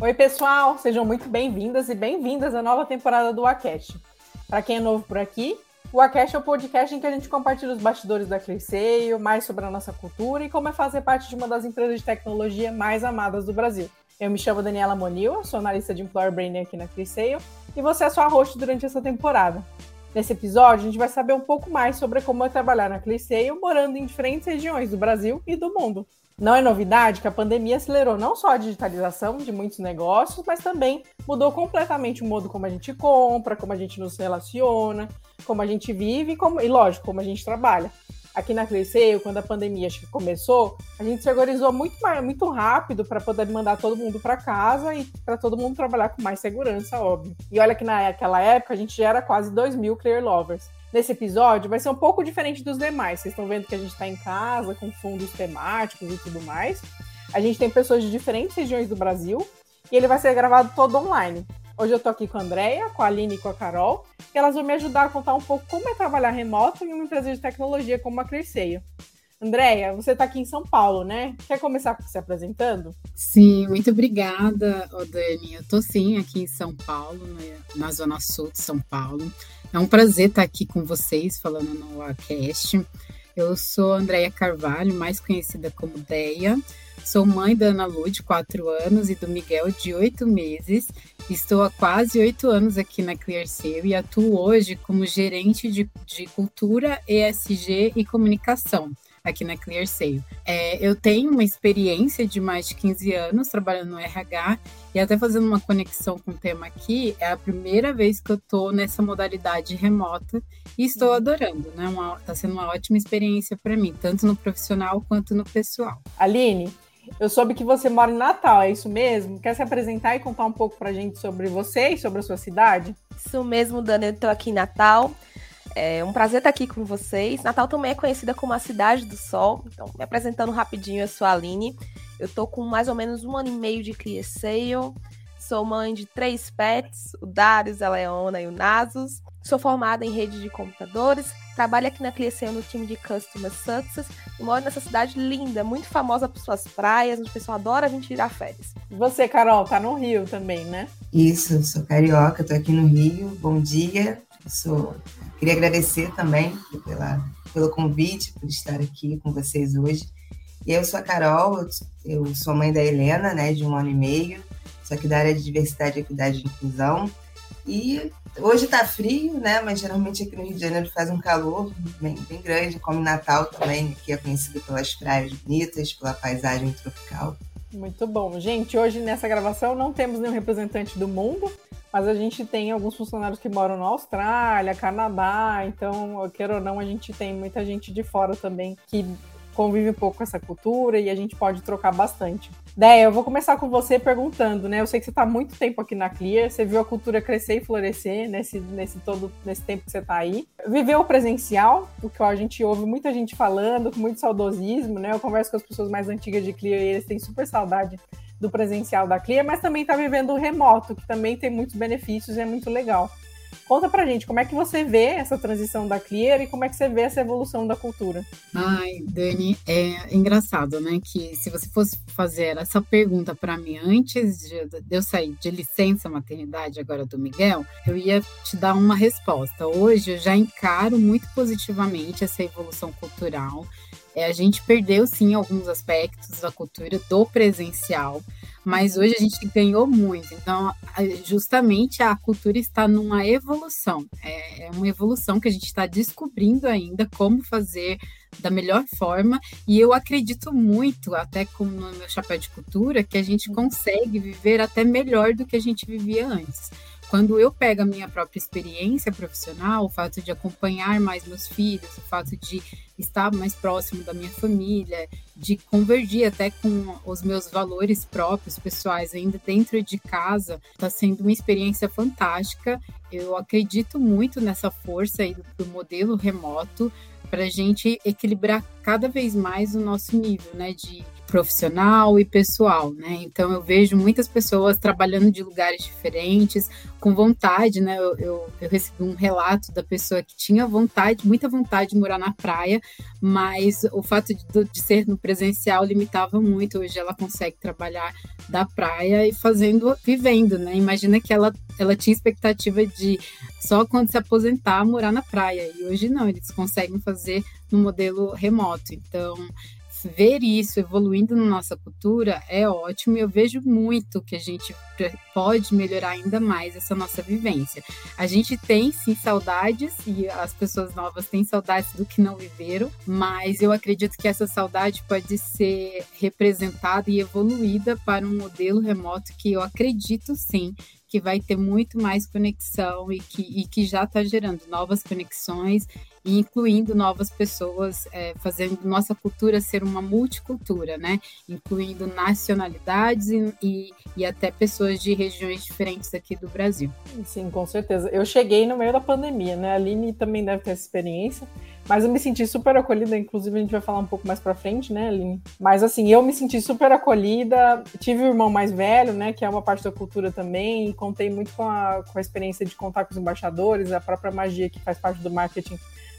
Oi, pessoal, sejam muito bem-vindas e bem-vindas à nova temporada do Acast. Para quem é novo por aqui, o Acast é o podcast em que a gente compartilha os bastidores da Cresceio, mais sobre a nossa cultura e como é fazer parte de uma das empresas de tecnologia mais amadas do Brasil. Eu me chamo Daniela Monil, sou analista de Employer Branding aqui na Cresceio e você é sua host durante essa temporada. Nesse episódio, a gente vai saber um pouco mais sobre como é trabalhar na Cresceio morando em diferentes regiões do Brasil e do mundo. Não é novidade que a pandemia acelerou não só a digitalização de muitos negócios, mas também mudou completamente o modo como a gente compra, como a gente nos relaciona, como a gente vive e, como, e lógico, como a gente trabalha. Aqui na Cresceio, quando a pandemia começou, a gente se organizou muito, muito rápido para poder mandar todo mundo para casa e para todo mundo trabalhar com mais segurança, óbvio. E olha que naquela época a gente já era quase 2 mil Clear Lovers nesse episódio vai ser um pouco diferente dos demais. Vocês estão vendo que a gente está em casa, com fundos temáticos e tudo mais. A gente tem pessoas de diferentes regiões do Brasil e ele vai ser gravado todo online. Hoje eu tô aqui com a Andrea, com a Aline e com a Carol, e elas vão me ajudar a contar um pouco como é trabalhar remoto em uma empresa de tecnologia como a Cresceia. Andréia, você está aqui em São Paulo, né? Quer começar se apresentando? Sim, muito obrigada, Dani. Eu estou sim aqui em São Paulo, na Zona Sul de São Paulo. É um prazer estar aqui com vocês, falando no Acast. Eu sou Andréia Carvalho, mais conhecida como Deia. Sou mãe da Ana Lu, de 4 anos, e do Miguel, de 8 meses. Estou há quase oito anos aqui na ClearSale e atuo hoje como gerente de, de cultura, ESG e comunicação aqui na ClearSale. É, eu tenho uma experiência de mais de 15 anos trabalhando no RH e até fazendo uma conexão com o tema aqui, é a primeira vez que eu estou nessa modalidade remota e estou adorando, né? Está sendo uma ótima experiência para mim, tanto no profissional quanto no pessoal. Aline, eu soube que você mora em Natal, é isso mesmo? Quer se apresentar e contar um pouco para a gente sobre você e sobre a sua cidade? Isso mesmo, Dani, eu estou aqui em Natal. É um prazer estar aqui com vocês. Natal também é conhecida como a Cidade do Sol. Então, me apresentando rapidinho, eu sou a Aline. Eu tô com mais ou menos um ano e meio de ClearSale. Sou mãe de três pets, o Darius, a Leona e o Nasus. Sou formada em rede de computadores. Trabalho aqui na ClearSale no time de Customer Success. E moro nessa cidade linda, muito famosa por suas praias, onde o pessoal adora vir tirar férias. E você, Carol, tá no Rio também, né? Isso, sou carioca, tô aqui no Rio. Bom dia. Sou Queria agradecer também pela, pelo convite, por estar aqui com vocês hoje. Eu sou a Carol, eu sou mãe da Helena, né, de um ano e meio, só que da área de diversidade, equidade e inclusão. E hoje está frio, né, mas geralmente aqui no Rio de Janeiro faz um calor bem, bem grande, como Natal também, que é conhecido pelas praias bonitas, pela paisagem tropical. Muito bom. Gente, hoje nessa gravação não temos nenhum representante do mundo, mas a gente tem alguns funcionários que moram na Austrália, Canadá, então, queira ou não, a gente tem muita gente de fora também que convive um pouco com essa cultura e a gente pode trocar bastante. Déia, eu vou começar com você perguntando, né? Eu sei que você está muito tempo aqui na Clear, você viu a cultura crescer e florescer nesse, nesse todo nesse tempo que você está aí. Viveu o presencial, o que a gente ouve muita gente falando, com muito saudosismo, né? Eu converso com as pessoas mais antigas de Clear e eles têm super saudade do presencial da Clear, mas também está vivendo o remoto, que também tem muitos benefícios e é muito legal. Conta pra gente, como é que você vê essa transição da Clear e como é que você vê essa evolução da cultura? Ai, Dani, é engraçado, né? Que se você fosse fazer essa pergunta para mim antes de, eu sair de licença maternidade agora do Miguel, eu ia te dar uma resposta. Hoje eu já encaro muito positivamente essa evolução cultural. É, a gente perdeu sim alguns aspectos da cultura do presencial, mas hoje a gente ganhou muito. Então, justamente a cultura está numa evolução. É, é uma evolução que a gente está descobrindo ainda como fazer da melhor forma. E eu acredito muito, até como no meu chapéu de cultura, que a gente consegue viver até melhor do que a gente vivia antes. Quando eu pego a minha própria experiência profissional, o fato de acompanhar mais meus filhos, o fato de estar mais próximo da minha família, de convergir até com os meus valores próprios, pessoais, ainda dentro de casa, está sendo uma experiência fantástica. Eu acredito muito nessa força aí do, modelo remoto para a gente equilibrar cada vez mais o nosso nível, né, de profissional e pessoal, né? Então eu vejo muitas pessoas trabalhando de lugares diferentes, com vontade, né? Eu, eu, eu, recebi um relato da pessoa que tinha vontade, muita vontade de morar na praia, mas o fato de, de ser no presencial limitava muito. Hoje ela consegue trabalhar da praia e fazendo, vivendo, né? Imagina que ela, ela tinha expectativa de só quando se aposentar morar na praia, e hoje não, eles conseguem fazer no modelo remoto. Então, ver isso evoluindo na nossa cultura é ótimo e eu vejo muito que a gente pode melhorar ainda mais essa nossa vivência. A gente tem sim saudades e as pessoas novas têm saudades do que não viveram, mas eu acredito que essa saudade pode ser representada e evoluída para um modelo remoto que eu acredito sim que vai ter muito mais conexão e que, e que já está gerando novas conexões e incluindo novas pessoas, é, fazendo nossa cultura ser uma multicultura, né? Incluindo nacionalidades e, e, e, até pessoas de regiões diferentes aqui do Brasil. Sim, com certeza. Eu cheguei no meio da pandemia, né? A Aline também deve ter experiência. Mas eu me senti super acolhida, inclusive a gente vai falar um pouco mais pra frente, né, Aline? Mas assim, eu me senti super acolhida. Tive o um irmão mais velho, né, que é uma parte da cultura também, e contei muito com a, com a experiência de contar com os embaixadores, a própria magia que faz parte do marketing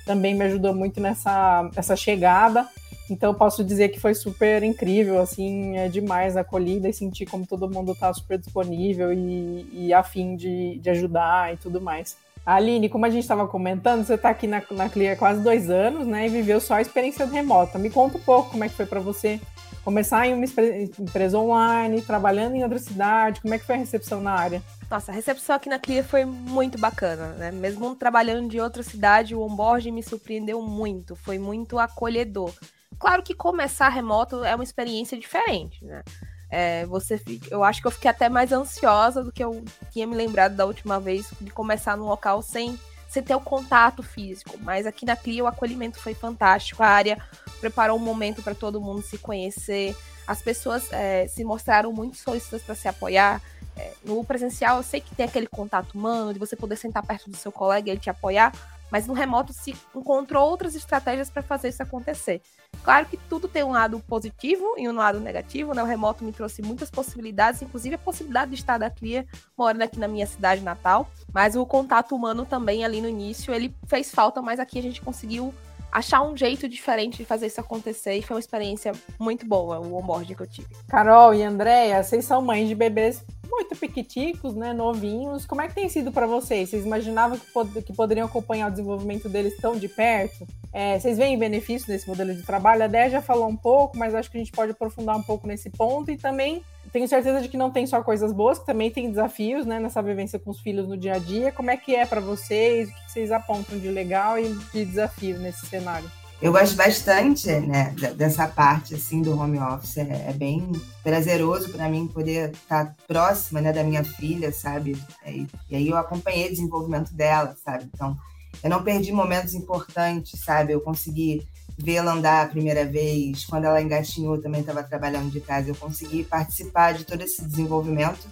também me ajudou muito nessa, nessa chegada. Então posso dizer que foi super incrível, assim, é demais a acolhida e sentir como todo mundo está super disponível e, e afim de, de ajudar e tudo mais. Aline, como a gente estava comentando, você está aqui na, na Clear há quase dois anos, né? E viveu só a experiência remota. Me conta um pouco como é que foi para você começar em uma empresa online, trabalhando em outra cidade. Como é que foi a recepção na área? Nossa, a recepção aqui na Clear foi muito bacana, né? Mesmo trabalhando de outra cidade, o onboard me surpreendeu muito, foi muito acolhedor. Claro que começar remoto é uma experiência diferente, né? É, você fica, eu acho que eu fiquei até mais ansiosa do que eu tinha me lembrado da última vez de começar num local sem, sem ter o contato físico. Mas aqui na CLIA o acolhimento foi fantástico. A área preparou um momento para todo mundo se conhecer. As pessoas é, se mostraram muito solícitas para se apoiar. É, no presencial, eu sei que tem aquele contato humano, de você poder sentar perto do seu colega e ele te apoiar, mas no remoto se encontrou outras estratégias para fazer isso acontecer. Claro que tudo tem um lado positivo e um lado negativo, né? O remoto me trouxe muitas possibilidades, inclusive a possibilidade de estar da Clia morando aqui na minha cidade natal, mas o contato humano também ali no início, ele fez falta, mas aqui a gente conseguiu achar um jeito diferente de fazer isso acontecer e foi uma experiência muito boa o onboarding que eu tive. Carol e Andréia, vocês são mães de bebês muito piquiticos, né, novinhos. Como é que tem sido para vocês? Vocês imaginavam que, pod que, poderiam acompanhar o desenvolvimento deles tão de perto? É, vocês veem benefício desse modelo de trabalho? A Dé já falou um pouco, mas acho que a gente pode aprofundar um pouco nesse ponto e também tenho certeza de que não tem só coisas boas, que também tem desafios, né, nessa vivência com os filhos no dia a dia. Como é que é para vocês? O que vocês apontam de legal e de desafio nesse cenário? Eu gosto bastante, né, dessa parte assim do home office. É, é bem prazeroso para mim poder estar próxima, né, da minha filha, sabe? E, e aí eu acompanhei o desenvolvimento dela, sabe? Então, eu não perdi momentos importantes, sabe? Eu consegui vê-la andar a primeira vez, quando ela engatinhou, também estava trabalhando de casa, eu consegui participar de todo esse desenvolvimento.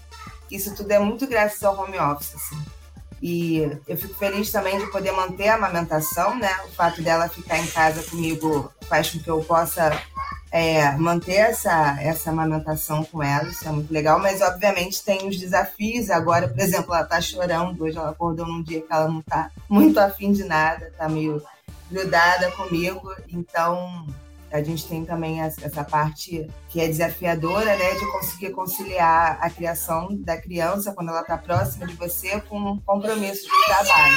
Isso tudo é muito graças ao home office, assim. E eu fico feliz também de poder manter a amamentação, né? O fato dela ficar em casa comigo faz com que eu possa é, manter essa, essa amamentação com ela, isso é muito legal, mas obviamente tem os desafios. Agora, por exemplo, ela tá chorando, hoje ela acordou num dia que ela não tá muito afim de nada, tá meio grudada comigo, então a gente tem também essa parte que é desafiadora, né, de conseguir conciliar a criação da criança quando ela está próxima de você com um compromisso de trabalho.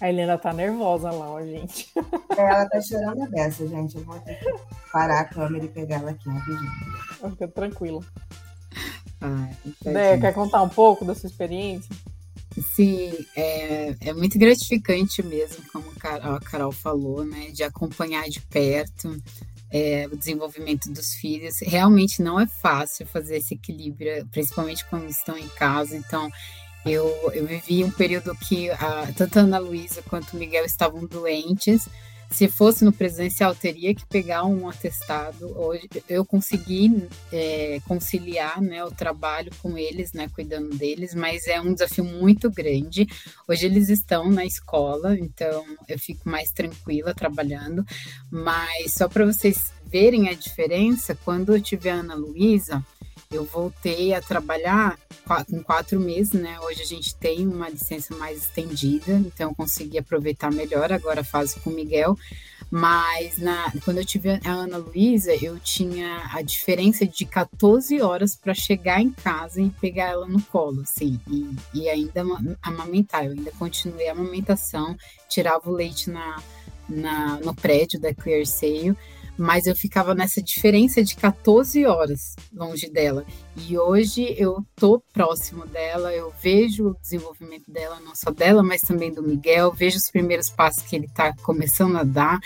A Helena tá nervosa lá, ó, gente. É, ela tá chorando a dessa, gente. Eu vou ter que parar a câmera e pegar ela aqui rapidinho. Fica tranquila. Ah, quer contar um pouco da sua experiência? Sim, é, é muito gratificante mesmo, como a Carol falou, né? De acompanhar de perto é, o desenvolvimento dos filhos. Realmente não é fácil fazer esse equilíbrio, principalmente quando estão em casa. Então, eu, eu vivi um período que a, tanto a Ana Luísa quanto o Miguel estavam doentes se fosse no presencial, teria que pegar um atestado. Hoje eu consegui é, conciliar né, o trabalho com eles, né, cuidando deles, mas é um desafio muito grande. Hoje eles estão na escola, então eu fico mais tranquila trabalhando. Mas só para vocês verem a diferença, quando eu tive a Ana Luísa, eu voltei a trabalhar com quatro meses, né? Hoje a gente tem uma licença mais estendida, então eu consegui aproveitar melhor agora a fase com o Miguel. Mas na, quando eu tive a Ana Luísa, eu tinha a diferença de 14 horas para chegar em casa e pegar ela no colo, assim, e, e ainda amamentar. Eu ainda continuei a amamentação, tirava o leite na, na, no prédio da Clear Sale mas eu ficava nessa diferença de 14 horas longe dela. E hoje eu tô próximo dela, eu vejo o desenvolvimento dela, não só dela, mas também do Miguel, vejo os primeiros passos que ele está começando a dar.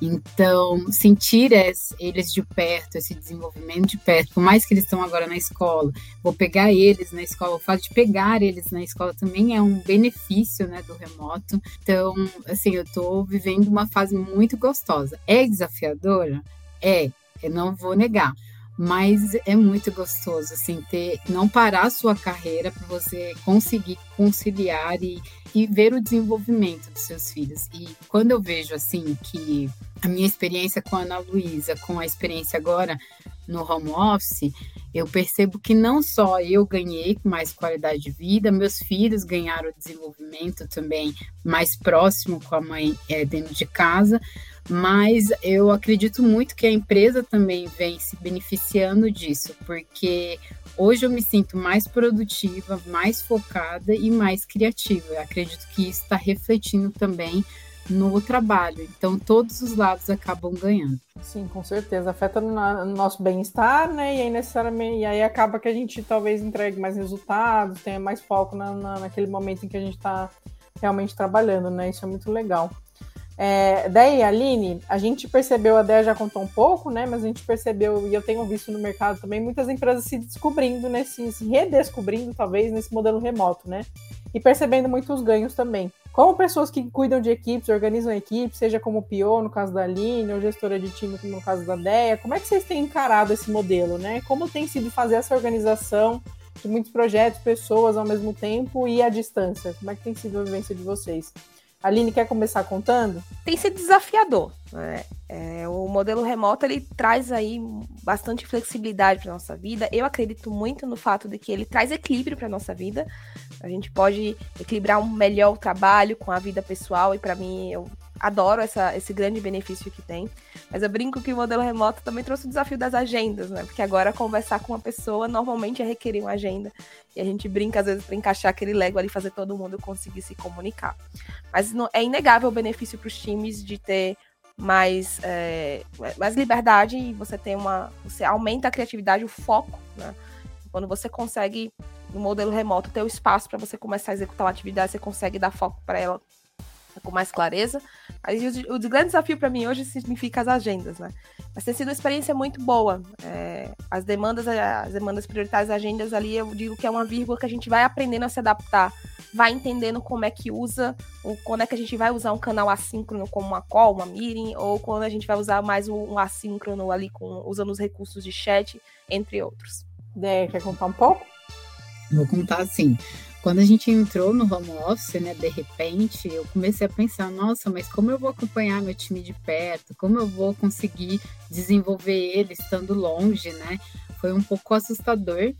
Então, sentir eles de perto, esse desenvolvimento de perto, por mais que eles estão agora na escola, vou pegar eles na escola, o fato de pegar eles na escola também é um benefício né, do remoto. Então, assim, eu estou vivendo uma fase muito gostosa. É desafiadora? É, eu não vou negar mas é muito gostoso assim ter não parar a sua carreira para você conseguir conciliar e, e ver o desenvolvimento dos seus filhos. E quando eu vejo assim que a minha experiência com a Ana Luísa, com a experiência agora no home office, eu percebo que não só eu ganhei mais qualidade de vida, meus filhos ganharam desenvolvimento também mais próximo com a mãe é, dentro de casa, mas eu acredito muito que a empresa também vem se beneficiando disso, porque hoje eu me sinto mais produtiva, mais focada e mais criativa. Eu acredito que isso está refletindo também no trabalho. Então, todos os lados acabam ganhando. Sim, com certeza. Afeta no, nosso bem-estar, né? E aí, necessariamente, e aí acaba que a gente talvez entregue mais resultados, tenha mais foco na, na naquele momento em que a gente está realmente trabalhando, né? Isso é muito legal. É, daí, Aline, a gente percebeu, a Dea já contou um pouco, né? Mas a gente percebeu, e eu tenho visto no mercado também, muitas empresas se descobrindo nesse, se redescobrindo, talvez, nesse modelo remoto, né? E percebendo muitos ganhos também. Como pessoas que cuidam de equipes, organizam equipes, seja como PO, no caso da Aline, ou gestora de time, como no caso da Deia, como é que vocês têm encarado esse modelo, né? Como tem sido fazer essa organização de muitos projetos, pessoas ao mesmo tempo e à distância? Como é que tem sido a vivência de vocês? Aline, quer começar contando? Tem sido desafiador. Né? É, o modelo remoto ele traz aí bastante flexibilidade para nossa vida. Eu acredito muito no fato de que ele traz equilíbrio para nossa vida. A gente pode equilibrar um melhor trabalho com a vida pessoal e para mim eu adoro essa, esse grande benefício que tem. Mas eu brinco que o modelo remoto também trouxe o desafio das agendas, né? Porque agora conversar com uma pessoa normalmente é requerer uma agenda. E a gente brinca, às vezes, para encaixar aquele Lego ali, fazer todo mundo conseguir se comunicar. Mas não, é inegável o benefício para os times de ter mais, é, mais liberdade e você tem uma. Você aumenta a criatividade, o foco, né? Quando você consegue, no modelo remoto, ter o espaço para você começar a executar uma atividade, você consegue dar foco para ela com mais clareza. Aí, o, o grande desafio para mim hoje significa as agendas, né? Mas tem sido uma experiência muito boa. É, as demandas, as demandas prioritárias, as agendas ali, eu digo que é uma vírgula que a gente vai aprendendo a se adaptar, vai entendendo como é que usa, ou quando é que a gente vai usar um canal assíncrono como uma call, uma meeting, ou quando a gente vai usar mais um, assíncrono ali com, usando os recursos de chat, entre outros. É, quer contar um pouco? Vou contar assim. Quando a gente entrou no home office, né, de repente, eu comecei a pensar, nossa, mas como eu vou acompanhar meu time de perto? Como eu vou conseguir desenvolver ele estando longe, né? Foi um pouco assustador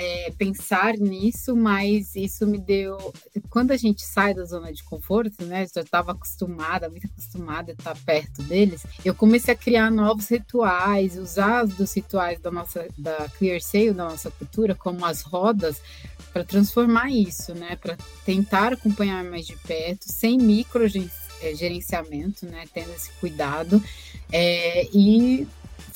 é, pensar nisso, mas isso me deu. Quando a gente sai da zona de conforto, né? Já estava acostumada, muito acostumada a estar perto deles. Eu comecei a criar novos rituais, usar dos rituais da nossa da Clear Sale, da nossa cultura, como as rodas, para transformar isso, né? Para tentar acompanhar mais de perto, sem micro gerenciamento, né? Tendo esse cuidado é, e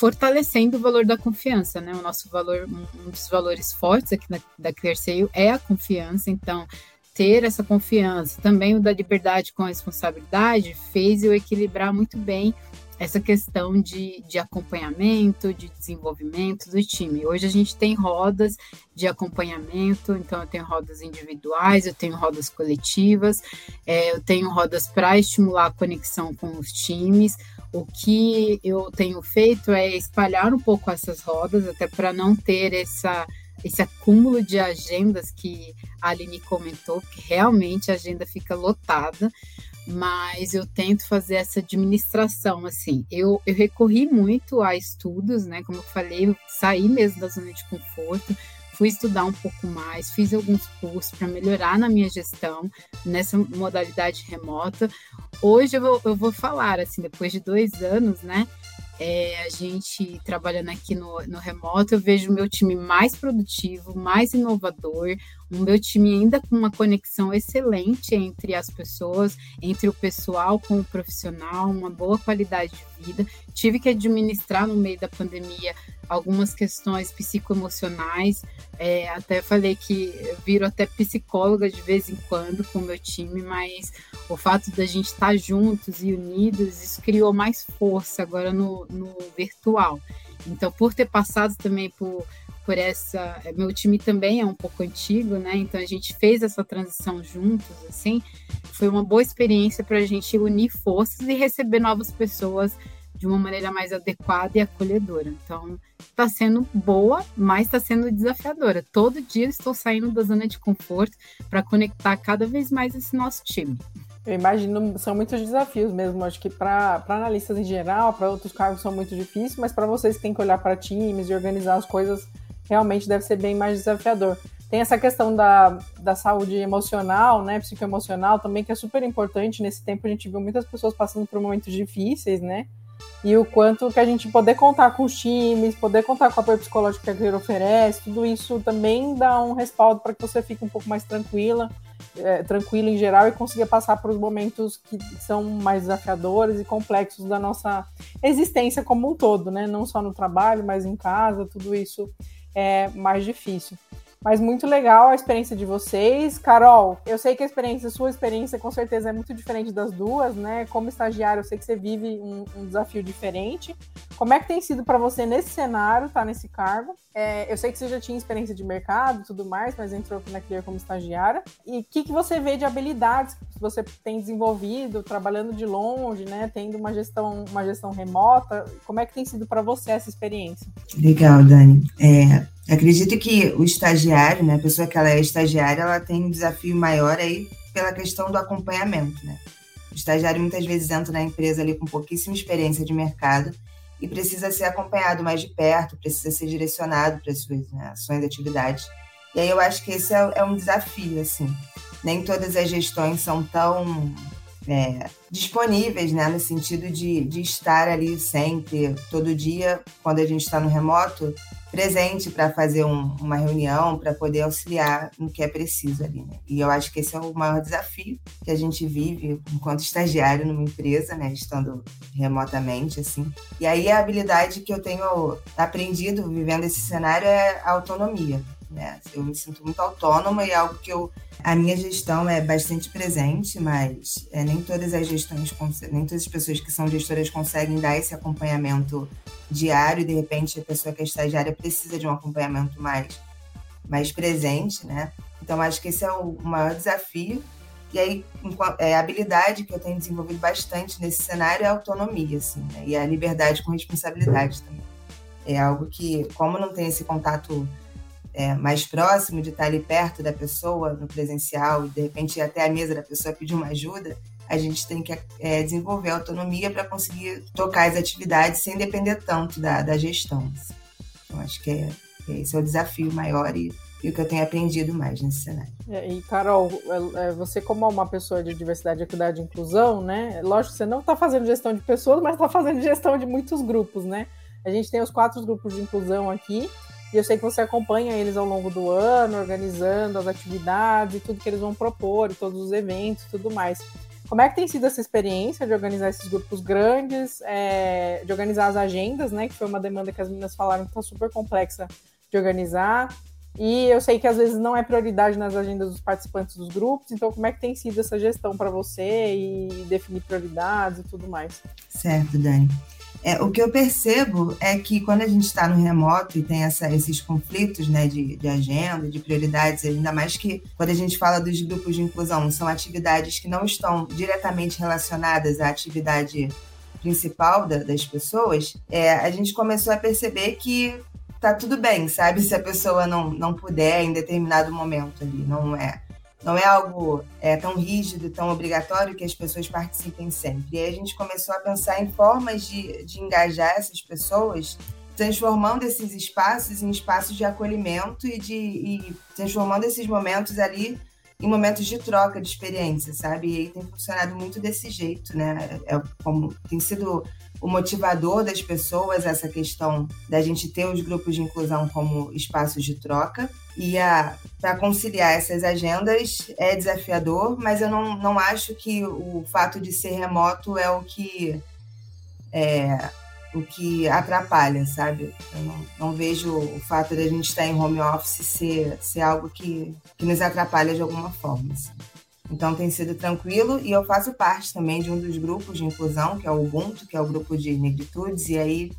fortalecendo o valor da confiança, né? O nosso valor, um dos valores fortes aqui da, da ClearSale é a confiança, então ter essa confiança, também o da liberdade com a responsabilidade, fez eu equilibrar muito bem essa questão de, de acompanhamento, de desenvolvimento do time. Hoje a gente tem rodas de acompanhamento, então eu tenho rodas individuais, eu tenho rodas coletivas, é, eu tenho rodas para estimular a conexão com os times. O que eu tenho feito é espalhar um pouco essas rodas, até para não ter essa esse acúmulo de agendas que a Aline comentou, que realmente a agenda fica lotada, mas eu tento fazer essa administração, assim. Eu, eu recorri muito a estudos, né? Como eu falei, eu saí mesmo da zona de conforto, fui estudar um pouco mais, fiz alguns cursos para melhorar na minha gestão nessa modalidade remota. Hoje eu vou, eu vou falar, assim, depois de dois anos, né? É, a gente trabalhando aqui no, no remoto, eu vejo o meu time mais produtivo, mais inovador, o meu time ainda com uma conexão excelente entre as pessoas, entre o pessoal com o profissional, uma boa qualidade de vida. Tive que administrar no meio da pandemia algumas questões psicoemocionais. É, até falei que viro até psicóloga de vez em quando com o meu time, mas o fato da gente estar juntos e unidos, isso criou mais força agora no, no virtual. Então, por ter passado também por, por essa. Meu time também é um pouco antigo, né? Então, a gente fez essa transição juntos, assim. Foi uma boa experiência para a gente unir forças e receber novas pessoas de uma maneira mais adequada e acolhedora. Então, está sendo boa, mas está sendo desafiadora. Todo dia estou saindo da zona de conforto para conectar cada vez mais esse nosso time. Eu imagino, são muitos desafios mesmo. Acho que para analistas em geral, para outros cargos são muito difíceis, mas para vocês que têm que olhar para times e organizar as coisas, realmente deve ser bem mais desafiador. Tem essa questão da, da saúde emocional, né, psicoemocional também, que é super importante. Nesse tempo a gente viu muitas pessoas passando por momentos difíceis, né? E o quanto que a gente poder contar com os times, poder contar com o apoio psicológico que a Clear oferece, tudo isso também dá um respaldo para que você fique um pouco mais tranquila, é, tranquila em geral e consiga passar por os momentos que são mais desafiadores e complexos da nossa existência como um todo, né? Não só no trabalho, mas em casa, tudo isso é mais difícil. Mas muito legal a experiência de vocês. Carol, eu sei que a experiência, sua experiência com certeza é muito diferente das duas, né? Como estagiário, eu sei que você vive um, um desafio diferente. Como é que tem sido para você nesse cenário, tá nesse cargo? É, eu sei que você já tinha experiência de mercado e tudo mais, mas entrou aqui na Clear como estagiária. E o que, que você vê de habilidades que você tem desenvolvido, trabalhando de longe, né? Tendo uma gestão, uma gestão remota. Como é que tem sido para você essa experiência? Legal, Dani. É, Acredito que o estagiário, né, a pessoa que ela é estagiária, ela tem um desafio maior aí pela questão do acompanhamento, né? O estagiário muitas vezes entra na empresa ali com pouquíssima experiência de mercado e precisa ser acompanhado mais de perto, precisa ser direcionado para as suas né, ações e atividades. E aí eu acho que esse é, é um desafio, assim. Nem todas as gestões são tão é, disponíveis, né, no sentido de, de estar ali sempre, todo dia, quando a gente está no remoto, presente para fazer um, uma reunião, para poder auxiliar no que é preciso ali. Né? E eu acho que esse é o maior desafio que a gente vive enquanto estagiário numa empresa, né, estando remotamente, assim. E aí a habilidade que eu tenho aprendido vivendo esse cenário é a autonomia. Né? Eu me sinto muito autônoma e é algo que eu a minha gestão é bastante presente, mas é, nem todas as gestões, nem todas as pessoas que são gestoras conseguem dar esse acompanhamento diário. De repente, a pessoa que é estagiária precisa de um acompanhamento mais, mais presente, né? Então, acho que esse é o maior desafio. E aí, é, a habilidade que eu tenho desenvolvido bastante nesse cenário é a autonomia, assim, né? E a liberdade com responsabilidade também. É algo que, como não tem esse contato é, mais próximo, de estar ali perto da pessoa, no presencial, e de repente até a mesa da pessoa pedir uma ajuda, a gente tem que é, desenvolver autonomia para conseguir tocar as atividades sem depender tanto da, da gestão. Então, acho que é, esse é o desafio maior e, e, o que eu tenho aprendido mais nesse cenário. É, e, Carol, é, é, você como uma pessoa de diversidade, equidade e inclusão, né? Lógico que você não está fazendo gestão de pessoas, mas está fazendo gestão de muitos grupos, né? A gente tem os quatro grupos de inclusão aqui, e eu sei que você acompanha eles ao longo do ano, organizando as atividades tudo que eles vão propor, todos os eventos e tudo mais. Como é que tem sido essa experiência de organizar esses grupos grandes, é, de organizar as agendas, né? Que foi uma demanda que as meninas falaram que está super complexa de organizar. E eu sei que às vezes não é prioridade nas agendas dos participantes dos grupos, então como é que tem sido essa gestão para você e definir prioridades e tudo mais? Certo, Dani. É, o que eu percebo é que quando a gente está no remoto e tem essa, esses conflitos né, de, de, agenda, de prioridades, ainda mais que quando a gente fala dos grupos de inclusão, são atividades que não estão diretamente relacionadas à atividade principal da, das pessoas, é, a gente começou a perceber que tá tudo bem, sabe? Se a pessoa não, não puder em determinado momento ali, não é não é algo é, tão rígido, tão obrigatório que as pessoas participem sempre. E aí a gente começou a pensar em formas de, de engajar essas pessoas, transformando esses espaços em espaços de acolhimento e, de, e transformando esses momentos ali em momentos de troca de experiência, sabe? E aí tem funcionado muito desse jeito, né? É como tem sido o motivador das pessoas essa questão da gente ter os grupos de inclusão como espaços de troca e para conciliar essas agendas é desafiador, mas eu não, não acho que o fato de ser remoto é o que é, o que atrapalha, sabe? Eu não, não vejo o fato de a gente estar em home office ser, ser algo que, que nos atrapalha de alguma forma. Assim. Então tem sido tranquilo e eu faço parte também de um dos grupos de inclusão, que é o Ubuntu, que é o grupo de negritudes, e aí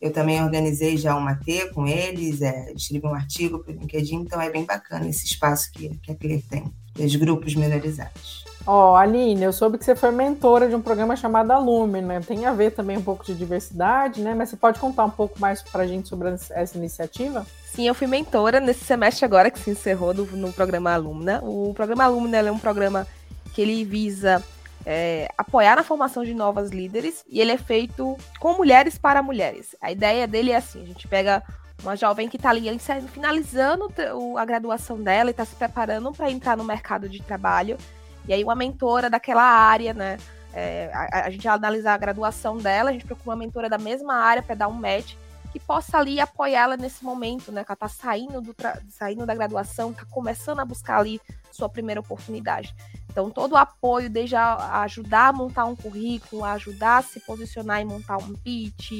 eu também organizei já uma T com eles, é, escrevi um artigo para o LinkedIn, então é bem bacana esse espaço que, que a Clear tem, os grupos minorizados. Ó, oh, Aline, eu soube que você foi mentora de um programa chamado Alume, né? Tem a ver também um pouco de diversidade, né? Mas você pode contar um pouco mais para a gente sobre essa iniciativa? Sim, eu fui mentora nesse semestre agora que se encerrou no, no programa Alumna. O programa Alumna é um programa que ele visa é, apoiar na formação de novas líderes e ele é feito com mulheres para mulheres. A ideia dele é assim: a gente pega uma jovem que está ali finalizando a graduação dela e está se preparando para entrar no mercado de trabalho e aí uma mentora daquela área, né? É, a, a, gente analisar a graduação dela, a gente procura uma mentora da mesma área para dar um match que possa ali apoiá-la nesse momento, né? Que ela tá saindo, do saindo da graduação, tá começando a buscar ali sua primeira oportunidade. Então, todo o apoio, desde a, ajudar a montar um currículo, ajudar a se posicionar e montar um pitch,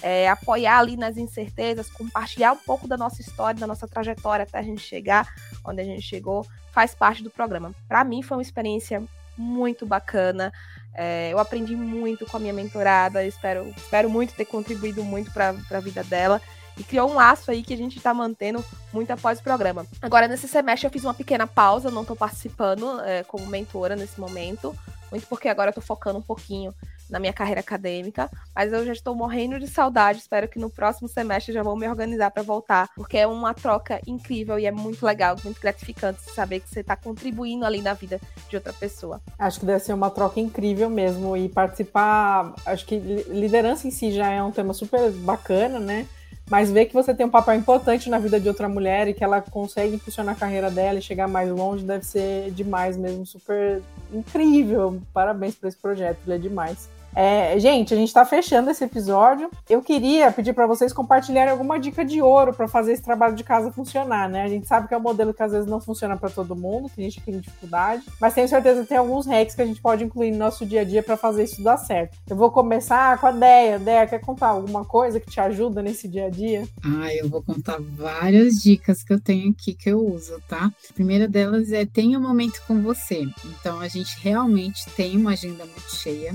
é, apoiar ali nas incertezas, compartilhar um pouco da nossa história, da nossa trajetória até a gente chegar onde a gente chegou, faz parte do programa. Para mim, foi uma experiência muito bacana. É, eu aprendi muito com a minha mentorada, espero, espero muito ter contribuído muito para a vida dela e criou um laço aí que a gente está mantendo muito após o programa. Agora, nesse semestre, eu fiz uma pequena pausa, não estou participando é, como mentora nesse momento, muito porque agora eu tô focando um pouquinho na minha carreira acadêmica, mas eu já estou morrendo de saudade. Espero que no próximo semestre já vou me organizar para voltar, porque é uma troca incrível e é muito legal, muito gratificante saber que você está contribuindo ali na vida de outra pessoa. Acho que deve ser uma troca incrível mesmo e participar. Acho que liderança em si já é um tema super bacana, né? Mas ver que você tem um papel importante na vida de outra mulher e que ela consegue impulsionar a carreira dela e chegar mais longe deve ser demais mesmo, super incrível. Parabéns por esse projeto, ele é demais. É, gente, a gente está fechando esse episódio. Eu queria pedir para vocês compartilharem alguma dica de ouro para fazer esse trabalho de casa funcionar, né? A gente sabe que é um modelo que às vezes não funciona para todo mundo, tem gente que tem dificuldade, mas tenho certeza que tem alguns hacks que a gente pode incluir no nosso dia a dia para fazer isso dar certo. Eu vou começar com a Deia. Deia, quer contar alguma coisa que te ajuda nesse dia a dia? Ah, eu vou contar várias dicas que eu tenho aqui que eu uso, tá? A primeira delas é tenha um momento com você. Então a gente realmente tem uma agenda muito cheia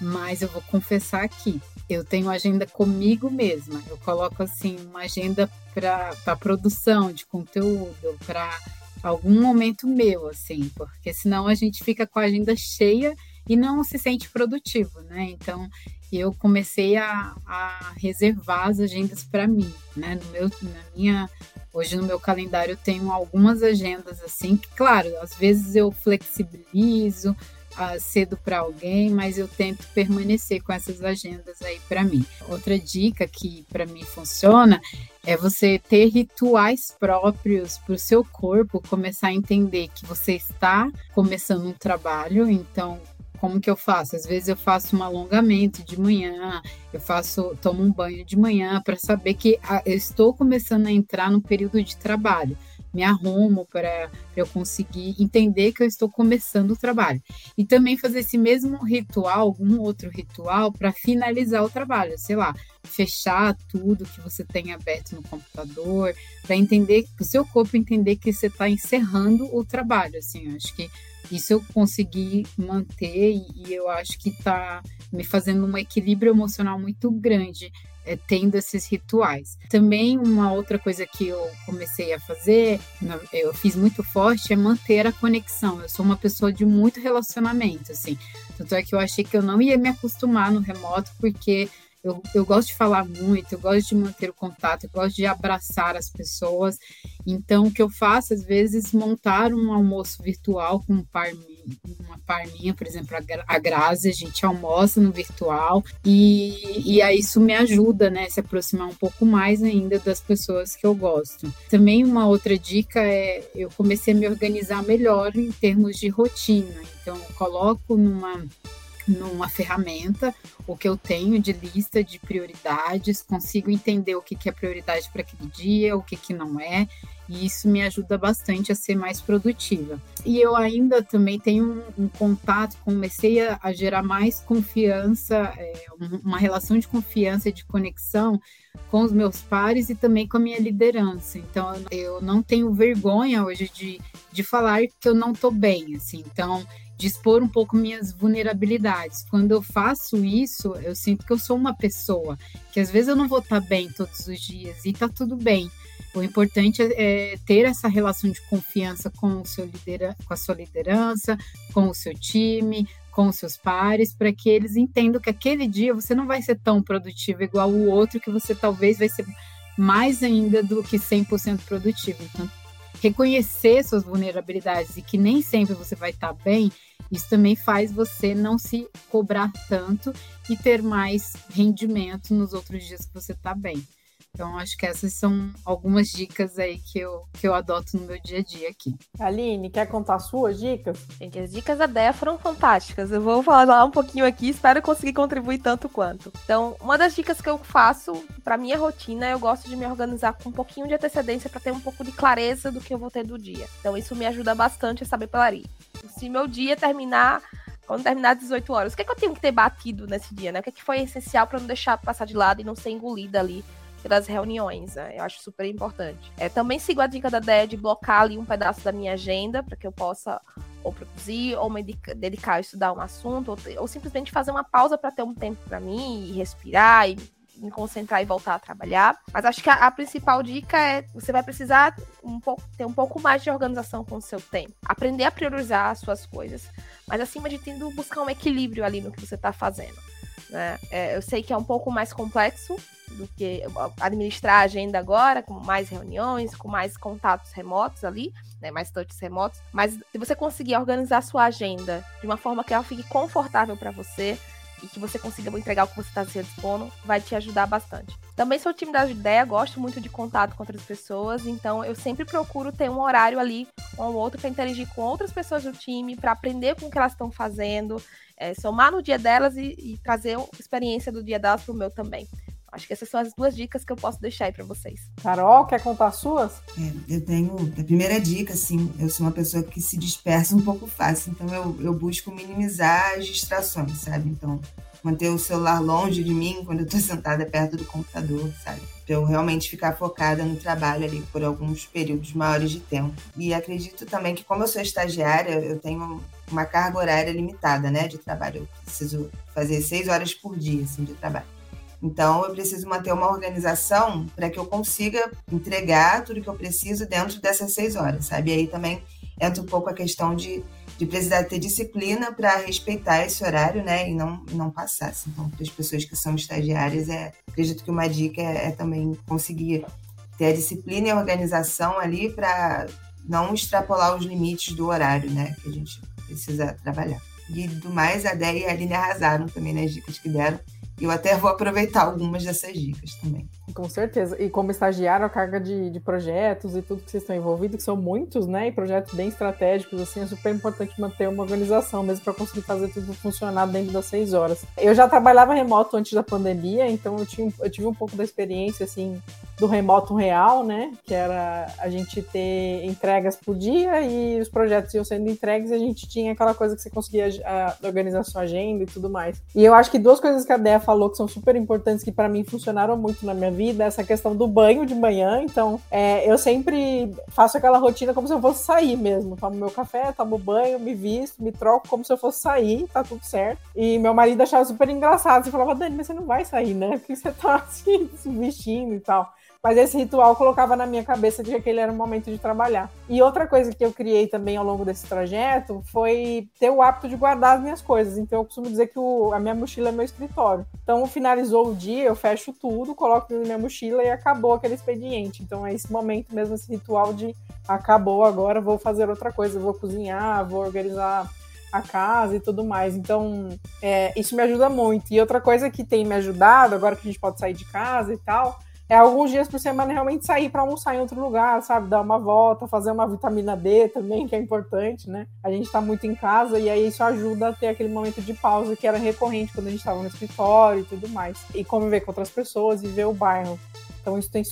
mas eu vou confessar aqui, eu tenho agenda comigo mesma. Eu coloco assim uma agenda para produção de conteúdo, para algum momento meu, assim, porque senão a gente fica com a agenda cheia e não se sente produtivo, né? Então eu comecei a, a reservar as agendas para mim, né? No meu, na minha Hoje no meu calendário eu tenho algumas agendas assim, que, claro, às vezes eu flexibilizo, cedo para alguém, mas eu tento permanecer com essas agendas aí para mim. Outra dica que para mim funciona é você ter rituais próprios para o seu corpo começar a entender que você está começando um trabalho, então como que eu faço? Às vezes eu faço um alongamento de manhã, eu faço, tomo um banho de manhã para saber que eu estou começando a entrar no período de trabalho me arrumo para eu conseguir entender que eu estou começando o trabalho. E também fazer esse mesmo ritual, algum outro ritual, para finalizar o trabalho, sei lá, fechar tudo que você tem aberto no computador, para entender, o seu corpo entender que você está encerrando o trabalho. Assim, acho que isso eu consegui manter e, e eu acho que está me fazendo um equilíbrio emocional muito grande é, tendo esses rituais. Também uma outra coisa que eu comecei a fazer, eu fiz muito forte, é manter a conexão. Eu sou uma pessoa de muito relacionamento, assim. Tanto é que eu achei que eu não ia me acostumar no remoto, porque eu, eu gosto de falar muito, eu gosto de manter o contato, eu gosto de abraçar as pessoas. Então, o que eu faço, às vezes, montar um almoço virtual com um par, uma par minha, por exemplo, a Grazi, a gente almoça no virtual e, e aí isso me ajuda, né, se aproximar um pouco mais ainda das pessoas que eu gosto. Também uma outra dica é, eu comecei a me organizar melhor em termos de rotina. Então, coloco numa numa ferramenta o que eu tenho de lista de prioridades, consigo entender o que, que é prioridade para aquele dia, o que, que não é, e isso me ajuda bastante a ser mais produtiva. E eu ainda também tenho um, um contato, comecei a, a, gerar mais confiança, é, uma relação de confiança e de conexão com os meus pares e também com a minha liderança. Então, eu não tenho vergonha hoje de, de falar que eu não estou bem, assim. Então, de expor um pouco minhas vulnerabilidades. Quando eu faço isso, eu sinto que eu sou uma pessoa, que às vezes eu não vou estar bem todos os dias e tá tudo bem. O importante é, é ter essa relação de confiança com, o seu lidera com a sua liderança, com o seu time, com os seus pares, para que eles entendam que aquele dia você não vai ser tão produtivo igual o outro, que você talvez vai ser mais ainda do que 100% produtivo. Então, reconhecer suas vulnerabilidades e que nem sempre você vai estar bem isso também faz você não se cobrar tanto e ter mais rendimento nos outros dias que você está bem. Então, acho que essas são algumas dicas aí que eu, que eu adoto no meu dia a dia aqui. Aline, quer contar suas dicas? Gente, as dicas da Dea foram fantásticas. Eu vou falar um pouquinho aqui, espero conseguir contribuir tanto quanto. Então, uma das dicas que eu faço para minha rotina, eu gosto de me organizar com um pouquinho de antecedência para ter um pouco de clareza do que eu vou ter do dia. Então, isso me ajuda bastante a saber pela Se meu dia terminar quando terminar às 18 horas, o que, é que eu tenho que ter batido nesse dia, né? O que, é que foi essencial para não deixar passar de lado e não ser engolida ali das reuniões, né? Eu acho super importante. É, também sigo a dica da Déia de blocar ali um pedaço da minha agenda para que eu possa ou produzir, ou me dedicar a estudar um assunto, ou, ou simplesmente fazer uma pausa para ter um tempo para mim e respirar e me concentrar e voltar a trabalhar. Mas acho que a, a, principal dica é você vai precisar um pouco, ter um pouco mais de organização com o seu tempo. Aprender a priorizar as suas coisas. Mas acima de tudo, buscar um equilíbrio ali no que você está fazendo. Né? É, eu sei que é um pouco mais complexo do que administrar a agenda agora, com mais reuniões, com mais contatos remotos ali, né, mais touches remotos. Mas se você conseguir organizar a sua agenda de uma forma que ela fique confortável para você e que você consiga entregar o que você está se dispondo, vai te ajudar bastante. Também sou time da ideia, gosto muito de contato com outras pessoas, então eu sempre procuro ter um horário ali ou outro para interagir com outras pessoas do time, para aprender com o que elas estão fazendo, é, somar no dia delas e, e trazer a experiência do dia delas para o meu também. Acho que essas são as duas dicas que eu posso deixar aí para vocês. Carol, quer contar as suas? É, eu tenho. A primeira dica, assim, eu sou uma pessoa que se dispersa um pouco fácil, então eu, eu busco minimizar as distrações, sabe? Então, manter o celular longe de mim quando eu estou sentada perto do computador, sabe? Para eu realmente ficar focada no trabalho ali por alguns períodos maiores de tempo. E acredito também que, como eu sou estagiária, eu tenho uma carga horária limitada, né, de trabalho. Eu preciso fazer seis horas por dia, assim, de trabalho. Então, eu preciso manter uma organização para que eu consiga entregar tudo que eu preciso dentro dessas seis horas, sabe? E aí também entra um pouco a questão de, de precisar ter disciplina para respeitar esse horário, né? E não, não passar. Assim. Então, para as pessoas que são estagiárias, é, acredito que uma dica é, é também conseguir ter a disciplina e a organização ali para não extrapolar os limites do horário, né? Que a gente precisa trabalhar. E do mais, a Déia e a Aline arrasaram também nas dicas que deram. Eu até vou aproveitar algumas dessas dicas também. Com certeza. E como estagiário, a carga de, de projetos e tudo que vocês estão envolvidos, que são muitos, né? E projetos bem estratégicos, assim, é super importante manter uma organização mesmo para conseguir fazer tudo funcionar dentro das seis horas. Eu já trabalhava remoto antes da pandemia, então eu, tinha, eu tive um pouco da experiência, assim, do remoto real, né? Que era a gente ter entregas por dia e os projetos iam sendo entregues e a gente tinha aquela coisa que você conseguia organizar sua agenda e tudo mais. E eu acho que duas coisas que a Dea falou que são super importantes, que para mim funcionaram muito na minha vida, essa questão do banho de manhã. Então, é, eu sempre faço aquela rotina como se eu fosse sair mesmo. Tomo meu café, tomo banho, me visto, me troco como se eu fosse sair, tá tudo certo. E meu marido achava super engraçado. Você falava, Dani, mas você não vai sair, né? Porque você tá assim, se vestindo e tal. Mas esse ritual colocava na minha cabeça que aquele era o momento de trabalhar. E outra coisa que eu criei também ao longo desse trajeto foi ter o hábito de guardar as minhas coisas. Então eu costumo dizer que o, a minha mochila é meu escritório. Então finalizou o dia, eu fecho tudo, coloco na minha mochila e acabou aquele expediente. Então é esse momento mesmo, esse ritual de acabou agora, vou fazer outra coisa, vou cozinhar, vou organizar a casa e tudo mais. Então, é, isso me ajuda muito. E outra coisa que tem me ajudado, agora que a gente pode sair de casa e tal, é alguns dias por semana realmente sair para almoçar em outro lugar, sabe? Dar uma volta, fazer uma vitamina D também, que é importante, né? A gente está muito em casa e aí isso ajuda a ter aquele momento de pausa que era recorrente quando a gente estava no escritório e tudo mais. E conviver com outras pessoas e ver o bairro. Então isso tem,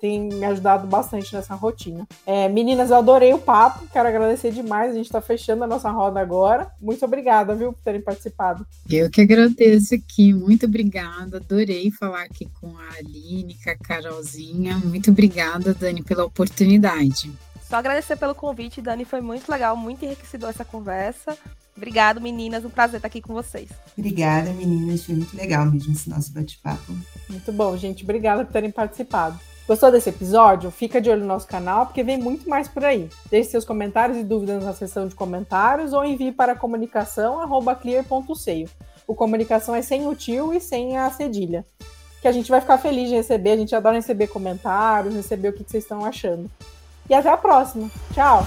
tem me ajudado bastante nessa rotina. É, meninas, eu adorei o papo, quero agradecer demais. A gente está fechando a nossa roda agora. Muito obrigada, viu, por terem participado. Eu que agradeço aqui, muito obrigada. Adorei falar aqui com a Aline, com a Carolzinha. Muito obrigada, Dani, pela oportunidade. Só agradecer pelo convite, Dani. Foi muito legal, muito enriquecedor essa conversa. Obrigado, meninas. Um prazer estar aqui com vocês. Obrigada, meninas. Foi muito legal mesmo esse nosso bate-papo. Muito bom, gente. Obrigada por terem participado. Gostou desse episódio? Fica de olho no nosso canal, porque vem muito mais por aí. Deixe seus comentários e dúvidas na seção de comentários ou envie para comunicação.clear.seio. O comunicação é sem o tio e sem a cedilha. Que a gente vai ficar feliz de receber. A gente adora receber comentários, receber o que vocês estão achando. E até a próxima. Tchau!